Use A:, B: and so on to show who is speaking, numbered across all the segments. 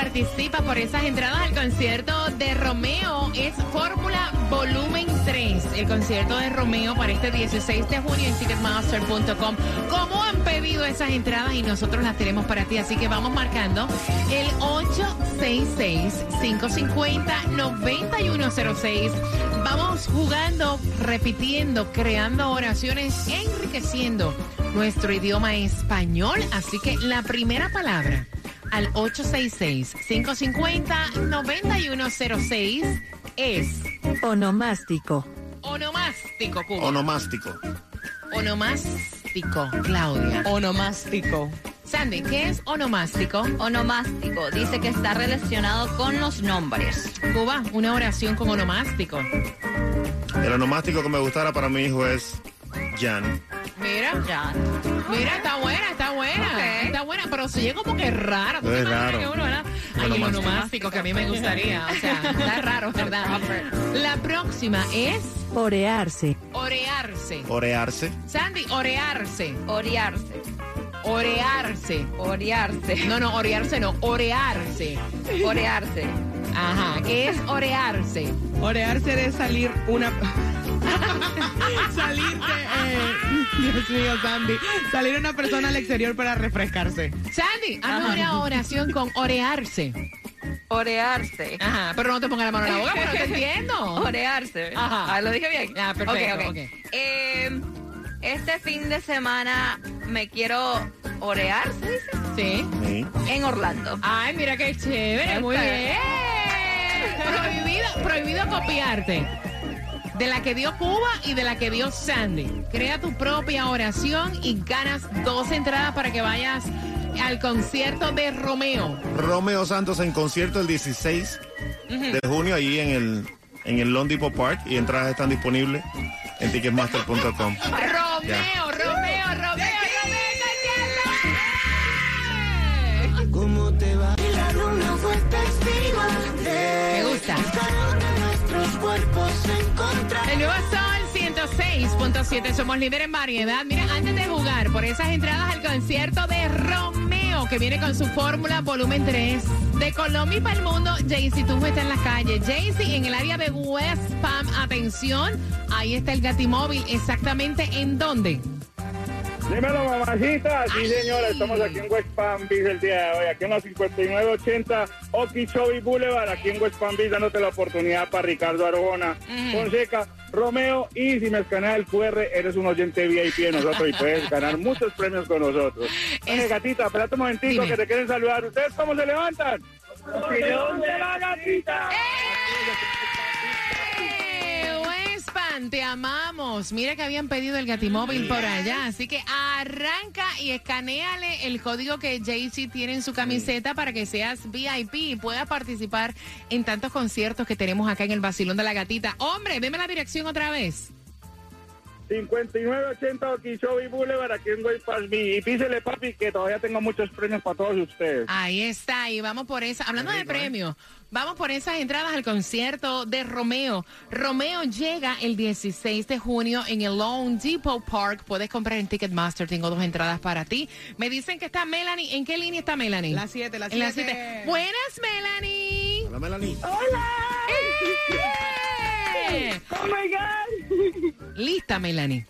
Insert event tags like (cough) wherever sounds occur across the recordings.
A: participa por esas entradas al concierto de Romeo. Es Fórmula Volumen 3. El concierto de Romeo para este 16 de junio en Ticketmaster.com. ¿Cómo han pedido esas entradas? Y nosotros las tenemos para ti. Así que vamos marcando el 866-550-9106. Vamos jugando, repitiendo, creando oraciones, enriqueciendo nuestro idioma español. Así que la primera palabra al 866-550-9106 es
B: Onomástico.
A: onomástico, Cuba.
C: Onomástico.
A: onomástico, Claudia.
D: Onomástico.
A: Sandy, ¿qué es onomástico?
B: Onomástico dice que está relacionado con los nombres.
A: Cuba, una oración con onomástico.
C: El onomástico que me gustara para mi hijo es Jan.
A: Mira,
B: Ya.
A: mira, está buena, está buena.
B: Ok.
A: Está buena, pero se oye como que raro. ¿Tú te
C: Es
A: imaginas
C: raro.
A: que uno, ¿verdad? Ay, el
C: Onomástico.
A: onomástico que a mí me gustaría. O sea, está raro, ¿verdad? La próxima es
B: Orearse.
A: orearse.
C: Orearse.
A: Sandy, orearse.
B: Orearse.
A: Orearse.
B: Orearse.
A: No, no, orearse no, orearse.
B: Orearse.
A: Ajá, ¿qué es orearse?
D: Orearse de salir una. (laughs) salir de. eh, Dios mío, Sandy. Salir una persona al exterior para refrescarse.
A: Sandy, hazme una oración con orearse.
B: Orearse.
A: Ajá, pero no te pongas la mano en la boca, pero no te (laughs) entiendo.
B: Orearse.
A: Ajá.
B: Ah, lo dije bien.
A: Ah, perfecto,
B: Ok, ok.
A: ok.
B: Eh, este fin de semana me quiero orear, ¿se dice?
A: Sí.
C: Sí.
B: En Orlando.
A: Ay, mira qué chévere, muy bien. Prohibido, prohibido copiarte. De la que dio Cuba y de la que dio Sandy. Crea tu propia oración y ganas dos entradas para que vayas al concierto de Romeo.
C: Romeo Santos en concierto el 16 de junio allí en el en el Lone Depot Park y entradas están disponibles en ticketmaster.com.
A: Romeo, Romeo, 6.7. Somos líder en variedad. Mira, antes de jugar por esas entradas al concierto de Romeo, que viene con su fórmula volumen 3. De Colombia para el mundo, Jaycee Tunjo está en las calles. Jaycee, en el área de West Palm, atención, ahí está el gatimóvil. ¿Exactamente en dónde?
E: Dímelo, mamajita. Sí, señora, estamos aquí en West Palm Beach el día de hoy, aquí en la 5980 Okeechobee Boulevard, aquí en West Palm Beach, dándote la oportunidad para Ricardo Arjona Fonseca Romeo, y si me escanea el QR, eres un oyente VIP de nosotros y puedes ganar muchos premios con nosotros.
A: Es-
E: Oye, gatita, espérate un momentico
A: Dime.
E: que te quieren saludar. ¿Ustedes cómo se levantan? ¡Opinión de la gatita!
A: ¡Eh! Te amamos. Mira que habían pedido el Gatimóvil por allá. Así que arranca y escaneale el código que Jaycee tiene en su camiseta para que seas VIP y puedas participar en tantos conciertos que tenemos acá en el Basilón de la Gatita. Hombre, deme la dirección otra vez.
E: 5980 Okeechobee Boulevard, aquí en West Palm Beach. Y písele, papi, que todavía tengo muchos premios para todos ustedes.
A: Ahí está, y vamos por esa. Hablando de premios, vamos por esas entradas al concierto de Romeo. Romeo llega el 16 de junio en el Lone Depot Park. Puedes comprar en Ticketmaster. Tengo dos entradas para ti. Me dicen que está Melanie. ¿En qué línea está Melanie?
D: La siete, la
A: En la
D: siete.
A: siete. Buenas, Melanie.
C: Hola, Melanie.
A: ¡Eh! Lista, Melanie.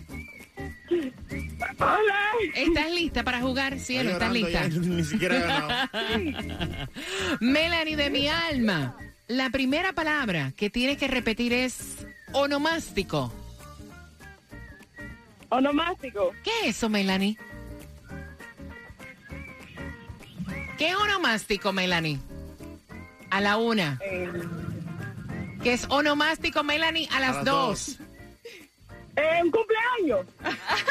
E: ¡Hola!
A: ¿Estás lista para jugar? Cielo,
C: Está
A: ¿estás lista?
C: ya, (laughs) Ni siquiera he ganado. (laughs)
A: Melanie de mi alma. La primera palabra que tienes que repetir es onomástico.
F: Onomástico.
A: ¿Qué es eso, Melanie? ¿Qué es onomástico, Melanie? A la una. ¿Qué es onomástico, Melanie? A las,
C: las
A: dos.
C: dos.
F: Eh, un cumpleaños.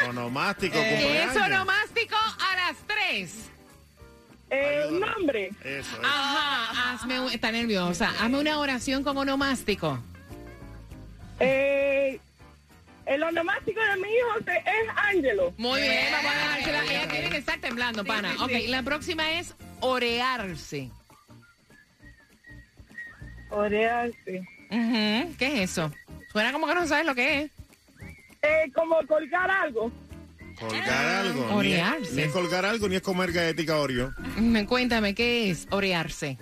C: Onomástico,
A: ¿Qué es
C: cumpleaños.
A: onomástico? A las tres.
F: Eh, un nombre.
C: Eso, eso.
A: Ajá, hazme, un- está nerviosa. Hazme una oración con onomástico.
F: Eh, el onomástico de mi hijo se- es Ángelo.
A: Muy bien, vamos a dejársela. Ella tiene que estar temblando, pana. ok, la próxima es orearse.
F: Orearse.
A: Ujú, ¿Qué es eso? Suena como que no sabes lo que es.
F: Eh, como colgar algo.
C: Colgar algo. Ni es,
A: Orearse.
C: ni es colgar algo, ni es comer galletica Oreo.
A: Mm, Cuéntame, ¿qué es orearse?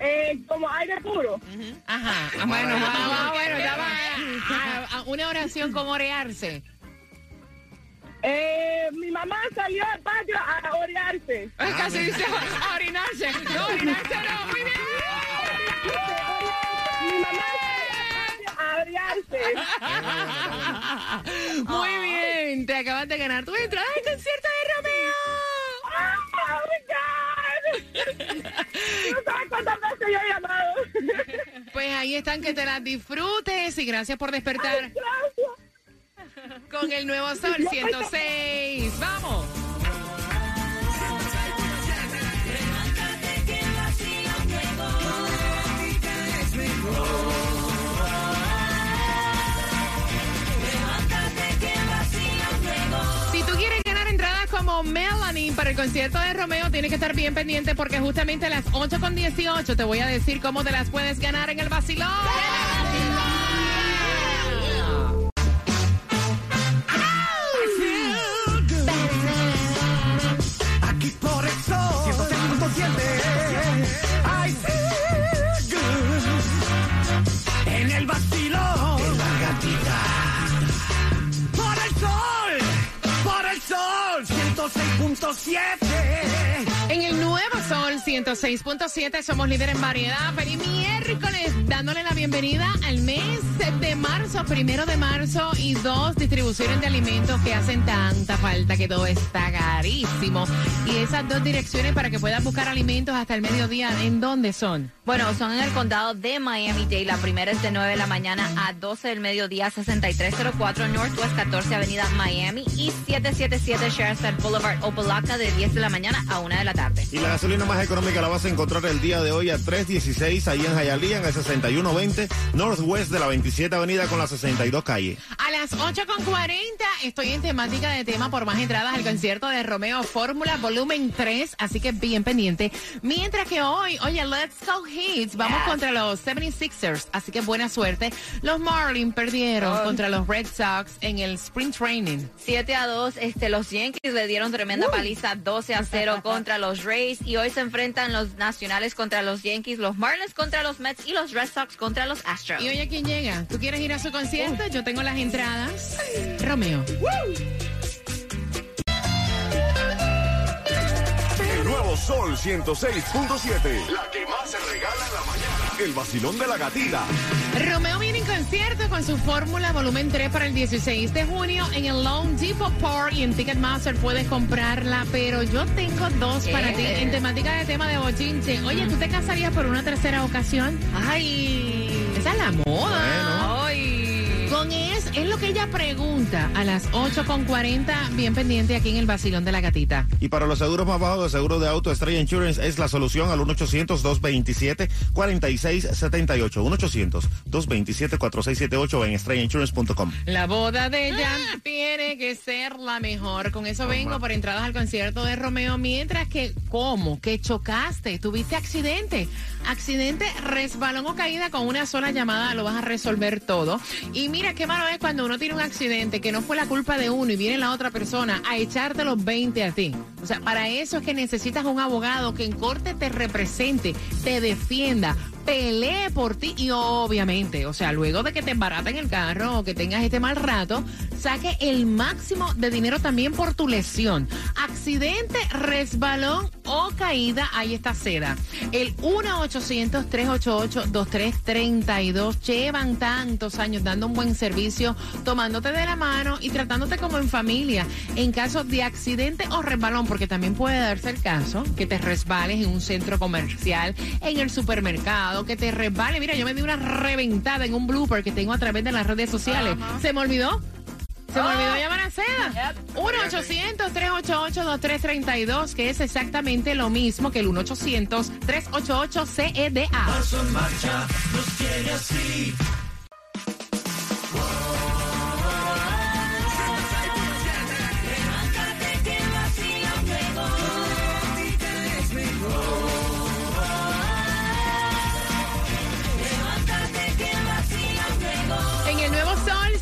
F: Eh, como aire puro.
A: Ajá, ah, bueno, ah, ah, bueno, ya va. Ah, ah, Una oración con orearse.
F: Eh, mi mamá salió al patio a orearse.
A: Ay, Casi dice a orinarse. No, orinarse no, muy bien.
F: Mi mamá
A: Muy bien, te acabas de ganar tu entrada al concierto de Romeo.
F: ¡Oh, my God! No sabes cuántas veces yo he llamado.
A: Pues ahí están, que te las disfrutes y gracias por despertar
F: Gracias.
A: con el nuevo Sol 106. ¡Vamos! El concierto de Romeo, tienes que estar bien pendiente porque justamente a las 8 con 18 te voy a decir cómo te las puedes ganar en el vacilón.
G: En el
A: nuevo Sol 106.7 somos líder en variedad. Feliz miércoles, dándole la bienvenida al mes de marzo, primero de marzo y dos distribuciones de alimentos que hacen tanta falta que todo está carísimo. Y esas dos direcciones para que puedas buscar alimentos hasta el mediodía, ¿en dónde son?
B: Bueno, son en el condado de Miami-Dade. La primera es de 9 de la mañana a 12 del mediodía, 6304 Northwest 14 Avenida Miami y 777 Sheridan Boulevard, Opalaca, de 10 de la mañana a 1 de la tarde.
C: Y la gasolina más económica la vas a encontrar el día de hoy a 316 ahí en Hialeah, en el 6120 Northwest de la 27 Avenida con la 62 calle.
A: A las 8.40 estoy en temática de tema por más entradas al concierto de Romeo Fórmula Volumen 3, así que bien pendiente. Mientras que hoy, oye, Let's Go Hits, vamos contra los 76ers, así que buena suerte. Los Marlins perdieron contra los Red Sox en el Spring Training.
B: 7 a 2, este, los Yankees le dieron tremenda paliza 12 a 0 (laughs) contra los Rays y hoy se enfrentan los Nacionales contra los Yankees, los Marlins contra los Mets y los Red Sox contra los Astros.
A: ¿Y oye quién llega? ¿Tú quieres ir a su concierto? Yo tengo las entradas. Romeo.
H: Nuevo Sol 106.7. La que más se regala en la mañana. El vacilón de la gatita.
A: Romeo viene en concierto con su fórmula volumen 3 para el 16 de junio en el Lone Depot Park y en Ticketmaster puedes comprarla, pero yo tengo dos para ti en temática de tema de bochinche. Oye, ¿tú te casarías por una tercera ocasión?
B: Ay,
A: Esa es la moda.
B: ay.
A: Con es, es lo que ella pregunta a las 8.40, bien pendiente aquí en el Basilón de la Gatita.
C: Y para los seguros más bajos, de seguro de auto, Estrella Insurance es la solución al 1-800-227-4678. 1-800-227-4678 o en estrellainsurance.com.
A: La boda de ella tiene que ser la mejor. Con eso vengo por entradas al concierto de Romeo. Mientras que, ¿cómo? Que chocaste, tuviste accidente. Accidente, resbalón o caída con una sola llamada, lo vas a resolver todo. Y mira qué malo es cuando uno tiene un accidente que no fue la culpa de uno y viene la otra persona a echarte los 20 a ti. O sea, para eso es que necesitas un abogado que en corte te represente, te defienda, pelee por ti y obviamente, o sea, luego de que te embaraten el carro o que tengas este mal rato, saque el máximo de dinero también por tu lesión. Accidente, resbalón o caída, ahí está Seda. El 1-800-388-2332. Llevan tantos años dando un buen servicio, tomándote de la mano y tratándote como en familia. En caso de accidente o resbalón, porque también puede darse el caso que te resbales en un centro comercial, en el supermercado, que te resbale. Mira, yo me di una reventada en un blooper que tengo a través de las redes sociales. ¿Se me olvidó? Se me olvidó llamar a Seda. 1-800-388-2332, que es exactamente lo mismo que el 1-800-388-CEDA.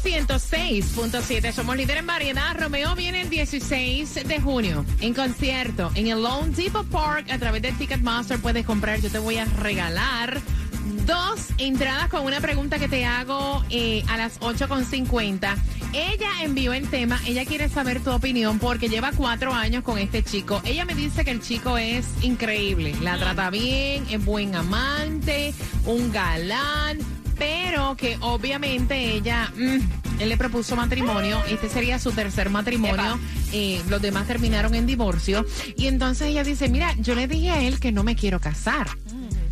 A: 106.7. Somos líder en variedad. Romeo viene el 16 de junio en concierto en el Lone Depot Park. A través de Ticketmaster puedes comprar. Yo te voy a regalar dos entradas con una pregunta que te hago eh, a las 8.50. Ella envió el tema. Ella quiere saber tu opinión porque lleva cuatro años con este chico. Ella me dice que el chico es increíble. La trata bien, es buen amante, un galán pero que obviamente ella, mm, él le propuso matrimonio, este sería su tercer matrimonio, eh, los demás terminaron en divorcio, y entonces ella dice, mira, yo le dije a él que no me quiero casar.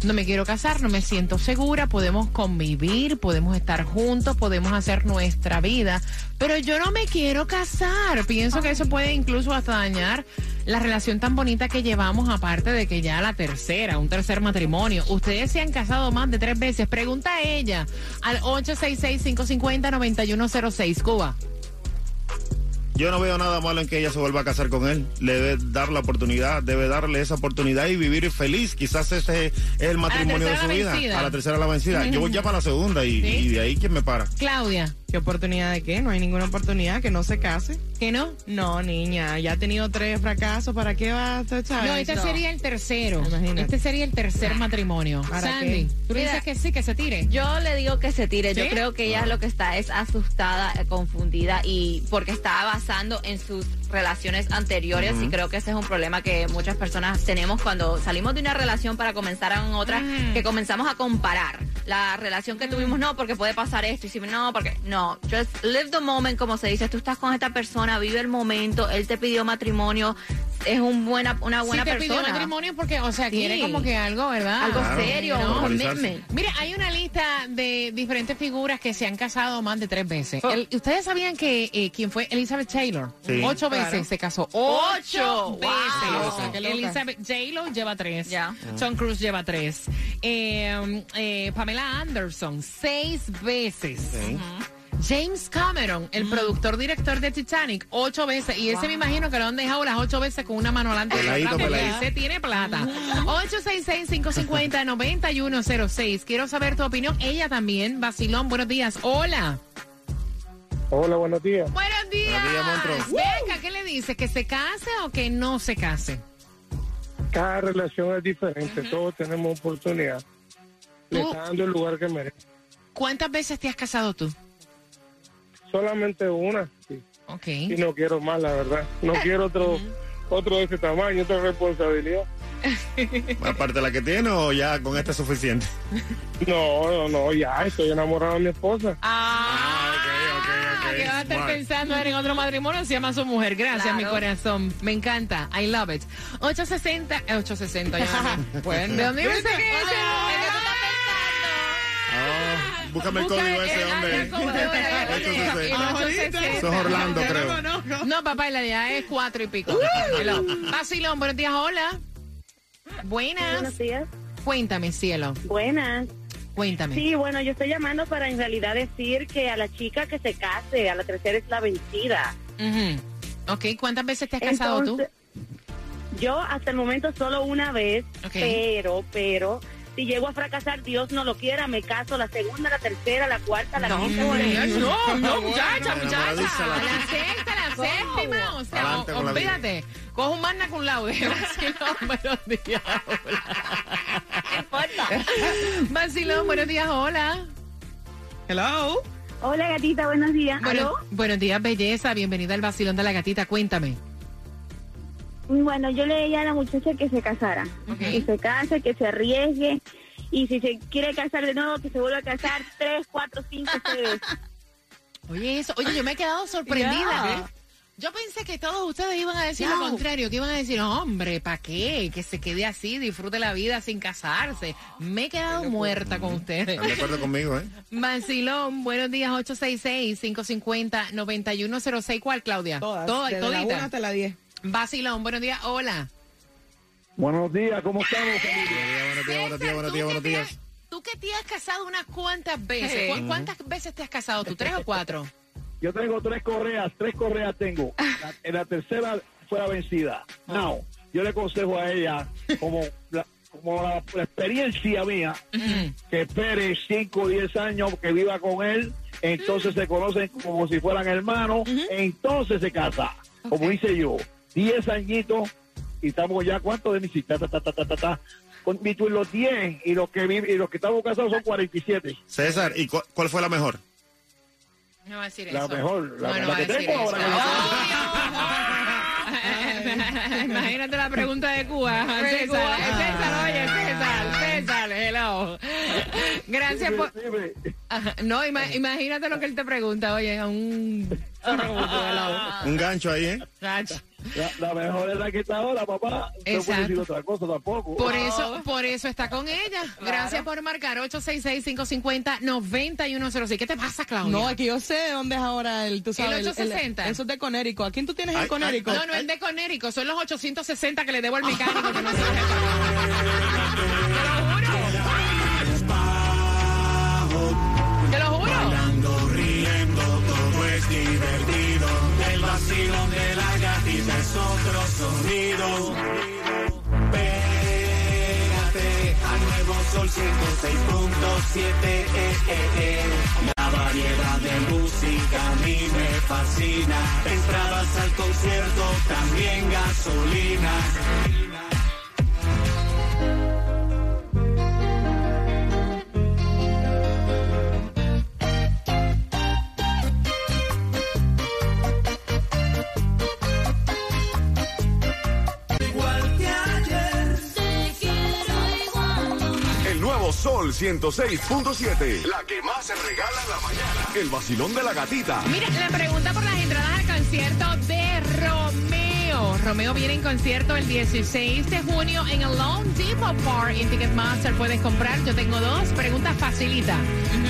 A: No me quiero casar, no me siento segura, podemos convivir, podemos estar juntos, podemos hacer nuestra vida, pero yo no me quiero casar. Pienso que eso puede incluso hasta dañar la relación tan bonita que llevamos, aparte de que ya la tercera, un tercer matrimonio. Ustedes se han casado más de tres veces. Pregunta a ella al 866-550-9106, Cuba.
C: Yo no veo nada malo en que ella se vuelva a casar con él. Le debe dar la oportunidad, debe darle esa oportunidad y vivir feliz. Quizás ese es el matrimonio de su vida. A la tercera la vencida. Yo voy ya para la segunda y, (laughs) y de ahí quién me para.
A: Claudia,
D: ¿Qué oportunidad de qué? No hay ninguna oportunidad que no se case.
A: ¿que no?
D: No, niña, ya ha tenido tres fracasos. ¿Para qué va a echar
A: No, este sería el tercero.
D: Imagínate.
A: Este sería el tercer matrimonio.
D: ¿Para
A: Sandy,
D: qué?
A: tú
B: Mira,
A: dices que sí, que se tire.
B: Yo le digo que se tire.
A: ¿Sí?
B: Yo creo que ella lo que está es asustada, eh, confundida y porque está basando en sus relaciones anteriores y creo que ese es un problema que muchas personas tenemos cuando salimos de una relación para comenzar en otra, que comenzamos a comparar la relación que tuvimos, no, porque puede pasar esto y si no, porque no, just live the moment, como se dice, tú estás con esta persona, vive el momento, él te pidió matrimonio, es un buena, una buena
A: sí te
B: persona.
A: pidió matrimonio porque, o sea,
B: Sí.
A: quiere como que algo, ¿verdad?
B: Algo
C: Claro,
B: serio,
C: ¿no?
B: un.
A: Mire, hay una lista de diferentes figuras que se han casado más de tres veces.
B: Oh.
A: El- ¿Ustedes sabían que eh, quién fue Elizabeth Taylor?
C: Sí.
A: Ocho
D: Claro.
A: veces se casó. Ocho,
B: Ocho.
A: veces.
B: Wow.
A: Elizabeth J-Lo lleva tres.
B: Ya.
A: Tom Cruise lleva tres. Eh, eh, Pamela Anderson, seis veces.
C: Sí.
A: James Cameron, el productor director de Titanic, ocho veces. Y ese me imagino que lo han dejado las ocho veces con una mano adelante ese tiene plata. 866-550-9106. Quiero saber tu opinión. Ella también, Basilón, buenos días. Hola.
E: Hola, buenos días.
A: Buenos días. Venga, ¿qué le dice? ¿Que se case o que no se case?
E: Cada relación es diferente, todos tenemos oportunidad. Le está dando el lugar que merece.
A: ¿Cuántas veces te has casado tú?
E: Solamente una, sí.
A: Ok.
E: Y no quiero más, la verdad. No (laughs) quiero otro, otro de ese tamaño, otra responsabilidad. (laughs)
C: Aparte de la que tiene o ya con esta es suficiente.
E: No, no, no, ya estoy enamorado de mi esposa.
A: Ah,
C: ok, ok, ok.
A: que va a estar
C: Smart.
A: pensando en otro matrimonio, se llama su mujer. Gracias,
B: Claro.
A: mi corazón. Me encanta. I love it. 860, eh, 860, ya. (laughs)
D: Bueno.
A: ¿De dónde me saqué ese?
C: Búscame el código ese, hombre.
A: el código, el- el- el- 860.
C: Eso es Orlando, creo.
D: No,
A: papá, la idea es cuatro y pico. Basilón, buenos días, hola. Buenas.
F: días.
A: Cuéntame, cielo.
F: Buenas.
A: Cuéntame.
F: Sí, bueno, yo estoy llamando para en realidad decir que a la chica que se case, a la tercera es la vencida.
A: Ujú. Ok, ¿cuántas veces te has casado
F: Entonces, Yo hasta el momento solo una vez,
A: Ok.
F: pero, pero, si llego a fracasar, Dios no lo quiera, me caso la segunda, la tercera, la cuarta, la
A: tú?
F: quinta.
A: No,
F: la
A: no, no, muchacha, muchacha.
C: la-
A: La sexta, la séptima. O sea, olvídate. Coge un magna con laude. (laughs) Vacilón, buenos días. Hola.
B: No importa.
A: Vacilón, buenos días, hola.
D: Hello.
F: Hola gatita, buenos días.
A: Bueno, buenos días, belleza. Bienvenida al vacilón de la gatita. Cuéntame.
F: Bueno, yo le dije a la muchacha que se casara. Que se case, que se arriesgue. Y si se quiere casar de nuevo, que se vuelva a casar tres, cuatro, cinco, seis veces. (laughs)
A: Oye, eso, oye, yo me he quedado sorprendida.
B: Ya.
A: Yo pensé que todos ustedes iban a decir lo contrario, que iban a decir, hombre, ¿para qué? Que se quede así, disfrute la vida sin casarse. Me he quedado muerta con ustedes.
C: Están de acuerdo (laughs) conmigo, ¿eh?
A: Vacilón, buenos días, 866-550-9106. ¿Cuál, Claudia?
D: Todas.
A: Todas,
D: la. 1 hasta la 10.
A: Vacilón, buenos días, hola.
E: Buenos días, ¿cómo estamos, familia?
C: Buenos días, buenos días, buenos días, buenos
A: ¿Tú que te
C: días.
A: has- Tú que te has casado unas cuantas veces.
B: Sí.
A: ¿Cu- ¿Cuántas veces te has casado tú? ¿Tres o cuatro?
I: Yo tengo tres correas, tres correas tengo. La- en la tercera fue la vencida. No, yo le aconsejo a ella, como la, como la, la experiencia mía, que espere 5 o 10 años, que viva con él entonces se conocen como si fueran hermanos, entonces se casan. Como hice yo, 10 añitos y estamos ya, ¿cuánto de mi cita? Ta, ta, ta, ta, ta, ta. Con between los 10 y los que viven, y los que estamos casados son 47.
C: César, ¿y cu- cuál fue la mejor?
A: No va a decir
I: La
A: eso.
I: mejor, la,
A: No, no
I: la que
A: decir
I: tengo
A: eso.
I: ahora. (laughs)
A: Imagínate la pregunta de Cuba. (laughs) César, César, oye, César, César, hello. Gracias por... No, ima- imagínate lo que él te pregunta, oye, a un... (laughs)
C: Un gancho ahí, ¿eh?
A: Chacho.
I: La, la mejor es la que está ahora, papá. No puedo
A: Exacto.
I: decir otra cosa tampoco.
A: Por eso, por eso está con ella. Gracias por marcar 866-550-9106. ¿Qué te pasa, Claudia?
D: No, que yo sé de dónde es ahora el, tú sabes.
A: El 860.
D: eso es de Conérico. ¿A quién tú tienes
C: Ay,
D: en Conérico?
A: No, no es de Conérico, son los 860 que le debo al (laughs) mecánico que no se Te lo juro. Te lo juro.
G: riendo, todo es divertido. El vacilón gatita es otro sonido. Pégate al nuevo sol 106.7. eh, eh, eh. La variedad de música a mí me fascina. Entradas al concierto, también gasolina.
H: El nuevo Sol 106.7. La que más se regala en la mañana. El vacilón de la gatita.
A: Mira, le pregunta por las entradas al concierto de Romeo. Romeo viene en concierto el 16 de junio en el Lone Depot Park en Ticketmaster. Puedes comprar, yo tengo dos. Pregunta facilita.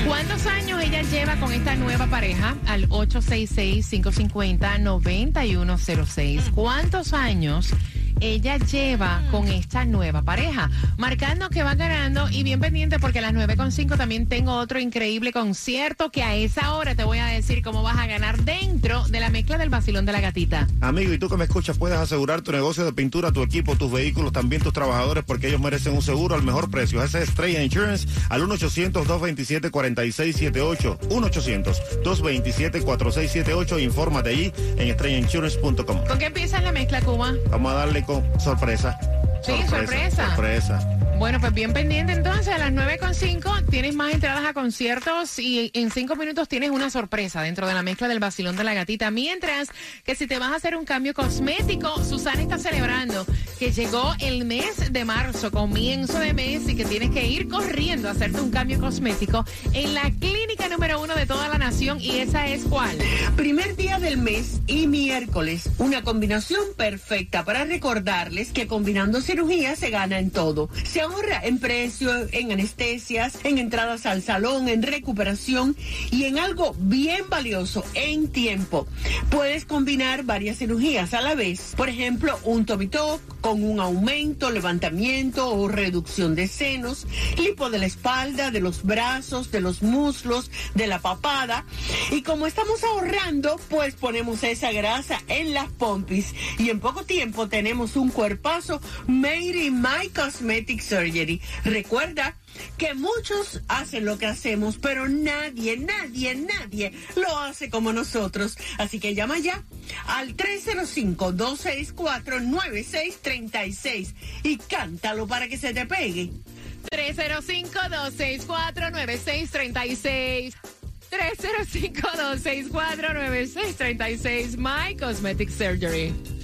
A: ¿Cuántos años ella lleva con esta nueva pareja? Al 866-550-9106. ¿Cuántos años? Ella lleva con esta nueva pareja, marcando que va ganando y bien pendiente porque a las 9.5 también tengo otro increíble concierto que a esa hora te voy a decir cómo vas a ganar dentro de la mezcla del vacilón de la gatita.
C: Amigo, y tú que me escuchas, puedes asegurar tu negocio de pintura, tu equipo, tus vehículos, también tus trabajadores, porque ellos merecen un seguro al mejor precio. Ese es Trade Insurance al 1-800-227-4678. 1-800-227-4678. Infórmate allí en estrellainsurance.com.
A: ¿Con qué empieza la mezcla, Cuba?
C: Vamos a darle con sorpresa.
A: Sí, sorpresa.
C: Sorpresa.
A: Bueno, pues bien pendiente entonces, a las 9.5 tienes más entradas a conciertos y en cinco minutos tienes una sorpresa dentro de la mezcla del vacilón de la gatita. Mientras que si te vas a hacer un cambio cosmético, Susana está celebrando que llegó el mes de marzo, comienzo de mes, y que tienes que ir corriendo a hacerte un cambio cosmético en la clínica número uno de toda la nación y esa es cuál.
J: Primer día del mes y miércoles, una combinación perfecta para recordarles que combinando cirugía se gana en todo. Se ahorra en precio, en anestesias, en entradas al salón, en recuperación y en algo bien valioso, en tiempo. Puedes combinar varias cirugías a la vez. Por ejemplo, un Tomitoc con un aumento, levantamiento o reducción de senos, lipo de la espalda, de los brazos, de los muslos, de la papada. Y como estamos ahorrando, pues ponemos esa grasa en las pompis. Y en poco tiempo tenemos un cuerpazo in my cosmetic surgery. Recuerda que muchos hacen lo que hacemos, pero nadie, nadie, nadie lo hace como nosotros. Así que llama ya al 305-264-9636 y cántalo para que se te pegue.
A: 305-264-9636. 305-264-9636. My Cosmetic Surgery.